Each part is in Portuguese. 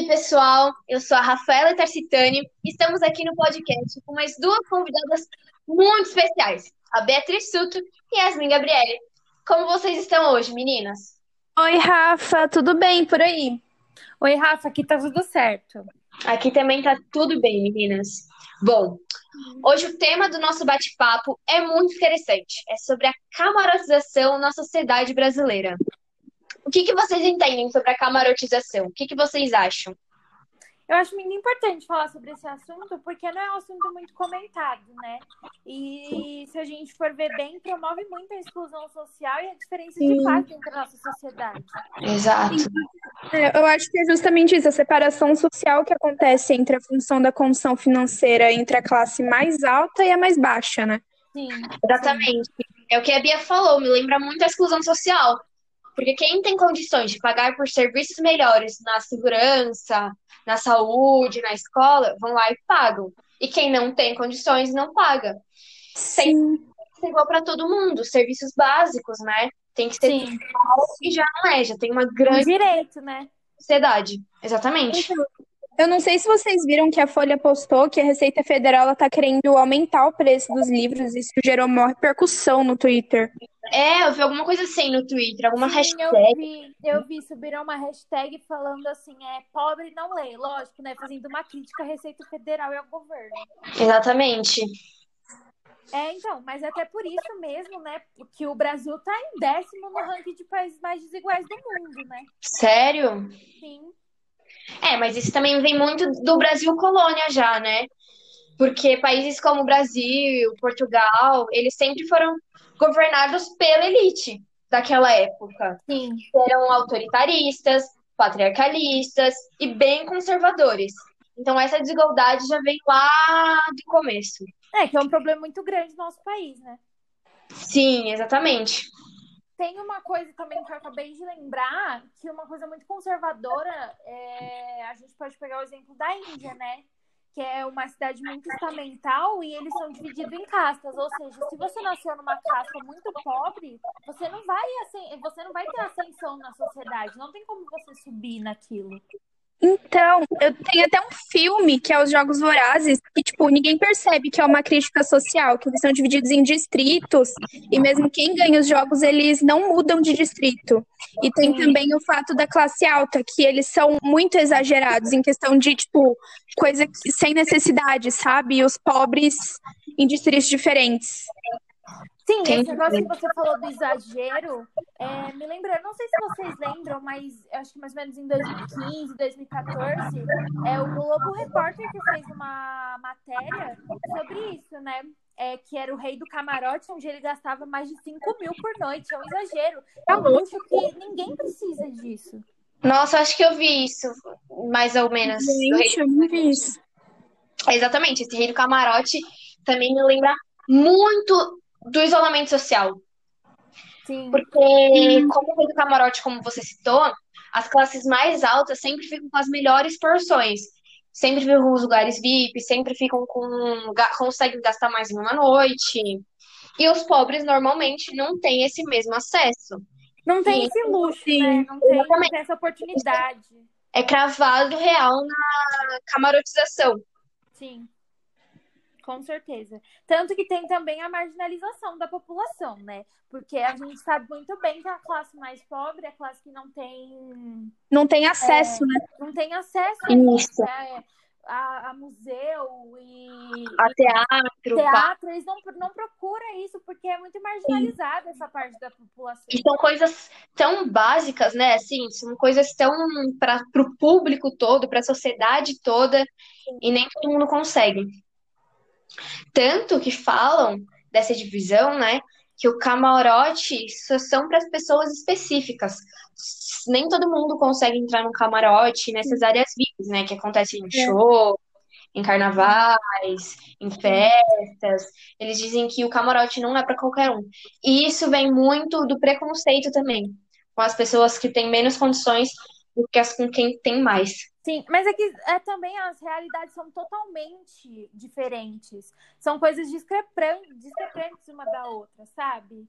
aí, pessoal? Eu sou a Rafaela Tarcitani e estamos aqui no podcast com mais duas convidadas muito especiais, a Beatriz Suto e Yasmin Gabriele. Como vocês estão hoje, meninas? Oi, Rafa, tudo bem por aí? Oi, Rafa, aqui tá tudo certo. Aqui também tá tudo bem, meninas. Bom, hoje o tema do nosso bate-papo é muito interessante. É sobre a camarotização na sociedade brasileira. O que que vocês entendem sobre a camarotização? O que que vocês acham? Eu acho muito importante falar sobre esse assunto, porque não é um assunto muito comentado, né? E se a gente for ver bem, promove muito a exclusão social e a diferença de classe entre a nossa sociedade. Exato. É, eu acho que é justamente isso, a separação social que acontece entre a função da condição financeira entre a classe mais alta e a mais baixa, né? Sim. Exatamente. É o que a Bia falou, me lembra muito a exclusão social. Porque quem tem condições de pagar por serviços melhores na segurança, na saúde, na escola, vão lá e pagam. E quem não tem condições não paga. Tem que ser igual para todo mundo, serviços básicos, né? Tem que ser Sim. igual e já não é, já tem uma Um grande direito, né? sociedade. Exatamente. Eu não sei se vocês viram que a Folha postou que a Receita Federal está querendo aumentar o preço dos livros, e isso gerou maior repercussão no Twitter. É, eu vi alguma coisa assim no Twitter, alguma Sim, hashtag. eu vi, eu vi subiram uma hashtag falando assim, é pobre não lê, lógico, né? Fazendo uma crítica à Receita Federal e ao governo. Exatamente. É, então, mas é até por isso mesmo, né, que o Brasil tá em décimo no ranking de países mais desiguais do mundo, né? Sério? Sim. É, mas isso também vem muito do Brasil colônia já, né? Porque países como o Brasil, Portugal, eles sempre foram governados pela elite daquela época. Sim. Eram autoritaristas, patriarcalistas e bem conservadores. Então essa desigualdade já vem lá do começo. É, que é um problema muito grande no nosso país, né? Sim, exatamente. Tem uma coisa também que eu acabei de lembrar, que uma coisa muito conservadora, é, a gente pode pegar o exemplo da Índia, né? Que é uma cidade muito estamental e eles são divididos em castas. Ou seja, se você nasceu numa casta muito pobre, você não vai, assim, você não vai ter ascensão na sociedade. Não tem como você subir naquilo. Então, eu tenho até um filme que é Os Jogos Vorazes, que, tipo, ninguém percebe que é uma crítica social, que eles são divididos em distritos, e mesmo quem ganha os jogos, eles não mudam de distrito. E tem também o fato da classe alta, que eles são muito exagerados em questão de, tipo, coisa que- sem necessidade, sabe? E os pobres em distritos diferentes. Sim, Tem esse negócio que você falou do exagero, é, me lembra, eu não sei se vocês lembram, mas eu acho que mais ou menos em 2015, 2014, é o Globo Repórter que fez uma matéria sobre isso, né? É, que era o rei do camarote, onde ele gastava mais de 5 mil por noite. É um exagero. É um luxo que ninguém precisa disso. Nossa, acho que eu vi isso, mais ou menos. Gente, eu não vi isso. Exatamente, esse rei do camarote também me lembra muito do isolamento social. Sim. Porque, como o rei do camarote, como você citou, as classes mais altas sempre ficam com as melhores porções. Sempre ficam com os lugares VIP, sempre ficam com. conseguem gastar mais em uma noite. E os pobres normalmente não têm esse mesmo acesso. Não tem Sim. esse luxo, Sim, né? Não tem, não tem essa oportunidade. É cravado real na camarotização. Sim, com certeza. Tanto que tem também a marginalização da população, né? Porque a gente sabe muito bem que a classe mais pobre é a classe que não tem, Não tem acesso, né? não tem acesso a, Isso. né, a, a museu e, A teatro, teatro. Eles não, não procuram isso porque é muito marginalizada essa parte da população. E são coisas tão básicas, né? Assim, são coisas tão para o público todo, para a sociedade toda, e nem todo mundo consegue. Tanto que falam dessa divisão, né? Que o camarote só são para as pessoas específicas. Nem todo mundo consegue entrar no camarote nessas áreas VIPs, né? Que acontecem em show, em carnavais, em festas. Eles dizem que o camarote não é para qualquer um. E isso vem muito do preconceito também, com as pessoas que têm menos condições do que as com quem tem mais. Sim, mas é que é, também as realidades são totalmente diferentes. São coisas discrepan- discrepantes uma da outra, sabe?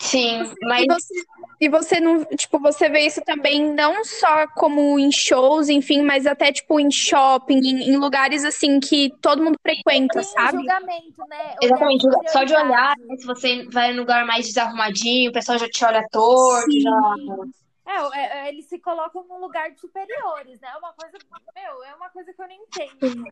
Sim, mas E você, e você não, tipo, você vê isso também não só como em shows, enfim, mas até tipo em shopping, em, em lugares assim que todo mundo frequenta, Sim, sabe? julgamento, né? Exatamente, só de olhar, né, se você vai num lugar mais desarrumadinho, o pessoal já te olha torto, Sim. já. É, é, é, eles se colocam num lugar de superiores, né? É uma coisa, meu, é uma coisa que eu nem entendo.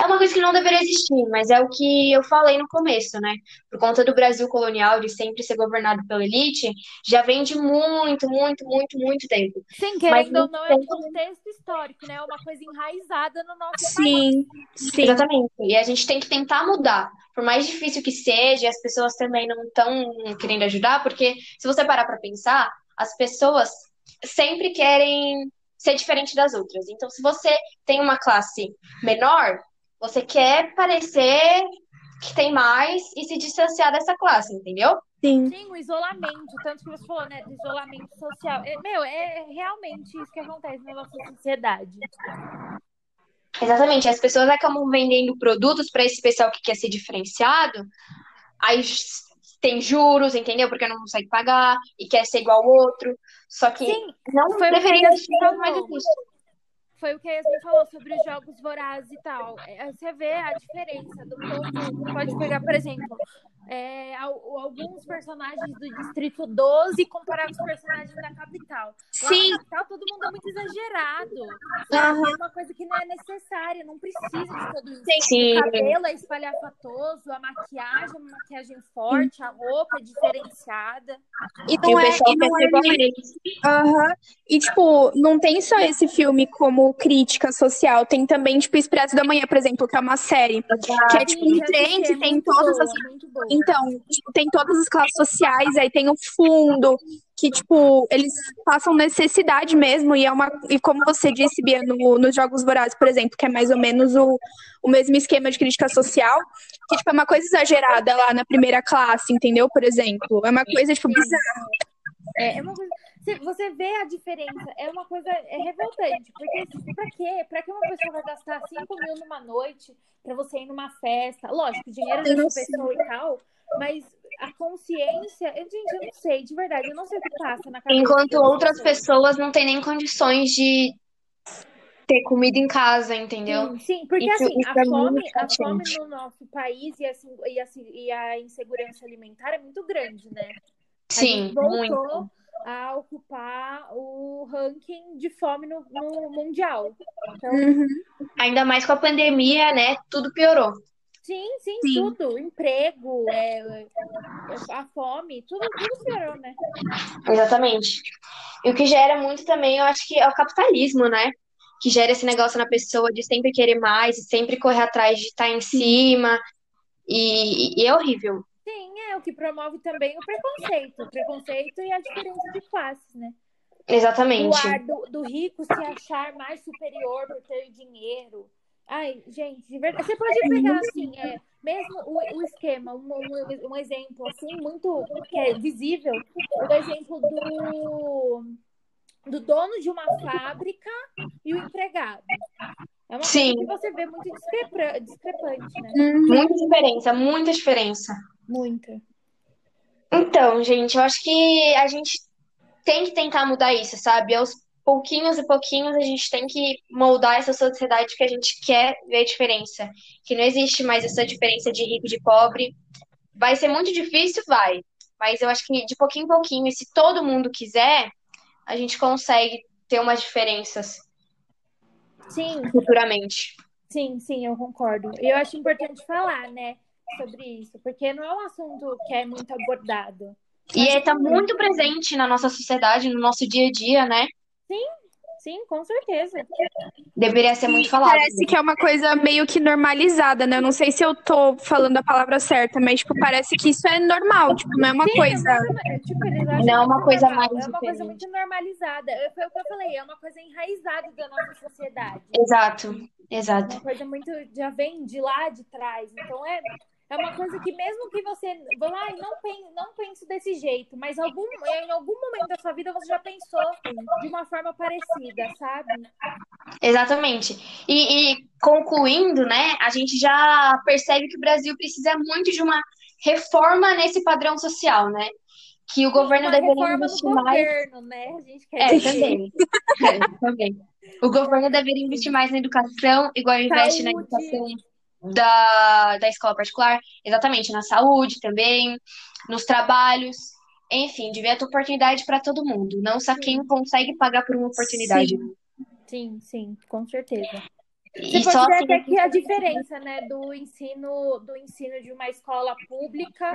É uma coisa que não deveria existir, mas é o que eu falei no começo, né? Por conta do Brasil colonial, de sempre ser governado pela elite, já vem de muito, muito, muito, muito tempo. Sim, Mas querendo ou não, é um contexto histórico, né? É uma coisa enraizada no nosso país. Sim, sim. Exatamente. E a gente tem que tentar mudar. Por mais difícil que seja, as pessoas também não estão querendo ajudar, porque se você parar para pensar, as pessoas sempre querem ser diferente das outras. Então, se você tem uma classe menor, você quer parecer que tem mais e se distanciar dessa classe, entendeu? Sim. Sim, o isolamento, tanto que você falou, né, do isolamento social. É, meu, é realmente isso que acontece na nossa sociedade. Exatamente. As pessoas acabam vendendo produtos para esse pessoal que quer ser diferenciado, aí tem juros, entendeu? Porque não consegue pagar e quer ser igual ao outro. Só que Sim, não foi deveria ser mais difícil. Foi o que a Yasmin falou sobre os jogos vorazes e tal. É, Você vê a diferença do povo. Pode pegar, por exemplo, é, al- alguns personagens do Distrito 12 e comparar com os personagens da capital. Lá Sim. na capital, todo mundo é muito exagerado. Aham. É uma coisa que não é necessária, não precisa de tudo isso. Sim. O cabelo é espalhafatoso, a maquiagem é uma maquiagem forte, a roupa é diferenciada. E E não o é, e não ser é nem-. Aham. E, tipo, não tem só esse filme como crítica social, tem também, tipo, Expresso da Manhã, por exemplo, que é uma série. Que é, tipo, um assisti, é tem muito todas boa, as. Então, tipo, tem todas as classes sociais, aí tem o fundo, que, tipo, eles passam necessidade mesmo, e é uma. E como você disse, Bia, no, nos Jogos Vorazes, por exemplo, que é mais ou menos o, o mesmo esquema de crítica social, que, tipo, é uma coisa exagerada lá na primeira classe, entendeu? Por exemplo. É uma coisa, tipo, bizarra. É, é uma coisa. Você, vê a diferença, é uma coisa é revoltante. Porque pra quê? Pra que uma pessoa vai gastar 5 mil numa noite pra você ir numa festa? Lógico, dinheiro dessa pessoa e tal, mas a consciência. Gente, eu não sei, de verdade, eu não sei o que passa na cabeça. Enquanto outras pessoas não têm nem condições de ter comida em casa, entendeu? Sim, sim, porque Isso- assim, isso a é fome, a fome no nosso país e, assim, e, assim, e a insegurança alimentar é muito grande, né? Sim, voltou muito. A ocupar o ranking de fome no, no mundial. Então, Uhum. Ainda mais com a pandemia, né? Tudo piorou. sim, sim, Sim. tudo. Emprego, é, é, a fome, tudo, tudo piorou, né? Exatamente. E o que gera muito também, eu acho que é o capitalismo, né? Que gera esse negócio na pessoa de sempre querer mais, e sempre correr atrás de estar em cima. E, e é horrível. O que promove também o preconceito. O preconceito e a diferença de classes, né? O Exatamente. ar do, do rico se achar mais superior por ter dinheiro. Ai, gente, de verdade. Você pode pegar, assim, é, mesmo o, o esquema, um, um, um exemplo, assim, muito que é visível, o exemplo do, do dono de uma fábrica e o empregado. É uma Sim. coisa que você vê muito discrepa- discrepante, né? Muita diferença, muita diferença. Muita. Então, gente, eu acho que a gente tem que tentar mudar isso, sabe? Aos pouquinhos e pouquinhos a gente tem que moldar essa sociedade que a gente quer ver a diferença. Que não existe mais essa diferença de rico e de pobre. Vai ser muito difícil, vai. Mas eu acho que de pouquinho em pouquinho, e se todo mundo quiser, a gente consegue ter umas diferenças Sim, futuramente. sim, sim, eu concordo. E eu acho importante falar, né, sobre isso, porque não é um assunto que é muito abordado. E está muito presente na nossa sociedade, no nosso dia a dia, né? Sim, com certeza. Deveria ser muito falado. Parece que é uma coisa meio que normalizada, né? Eu não sei se eu tô falando a palavra certa, mas, tipo, parece que isso é normal, tipo, não é uma Sim, coisa. é é, tipo, Não é uma coisa normal, mais É uma coisa diferente. muito normalizada. É, Foi o que eu falei, é uma coisa enraizada da nossa sociedade. Exato, exato. Uma coisa muito. Já vem de lá de trás. Então é. É uma coisa que mesmo que você vá lá e não pense, não pense desse jeito, mas algum, em algum momento da sua vida você já pensou de uma forma parecida, sabe? Exatamente. E, e concluindo, né, a gente já percebe que o Brasil precisa muito de uma reforma nesse padrão social, né? Que o governo Uma deveria investir mais. governo, né? A gente quer É, dizer. também. É, também. O governo deveria investir mais na educação, igual investe na educação da, da escola particular, exatamente, na saúde também, nos trabalhos. Enfim, devia ter oportunidade para todo mundo, não só quem consegue pagar por uma oportunidade. Sim, sim, com certeza. E Você só pode ver assim, que a diferença, né, do ensino, do ensino de uma escola pública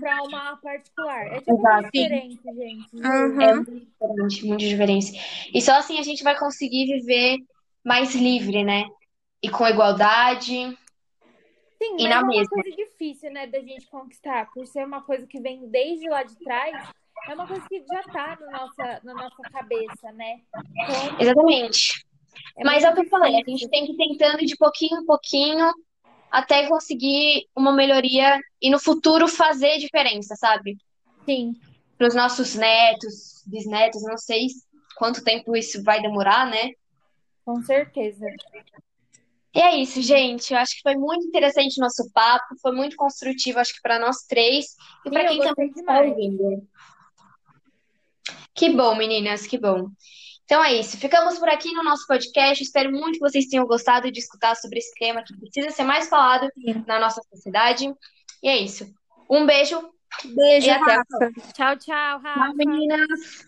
para uma particular. É tipo Exato. diferente, gente. juro. Aham. é muito diferente, muito diferente. E só assim a gente vai conseguir viver mais livre, né? E com igualdade. Sim, E mas na é uma mesma. coisa difícil, né, da gente conquistar, por ser uma coisa que vem desde lá de trás, é uma coisa que já tá na nossa, na nossa cabeça, né? Então, Exatamente. é Mas é o que eu falei, a gente tem que ir tentando de pouquinho em pouquinho até conseguir uma melhoria e no futuro fazer diferença, sabe? Sim, Para os nossos netos, bisnetos, não sei quanto tempo isso vai demorar, né? com certeza. E é isso, gente. Eu acho que foi muito interessante o nosso papo, foi muito construtivo, acho que para nós três e Sim, para quem também está ouvindo. Que bom, meninas, que bom. Então é isso. Ficamos por aqui no nosso podcast. Espero muito que vocês tenham gostado de escutar sobre esse tema que precisa ser mais falado na nossa sociedade. E é isso. Um beijo Beijo, e Rafa. Tchau, tchau, Rafa. próxima, meninas.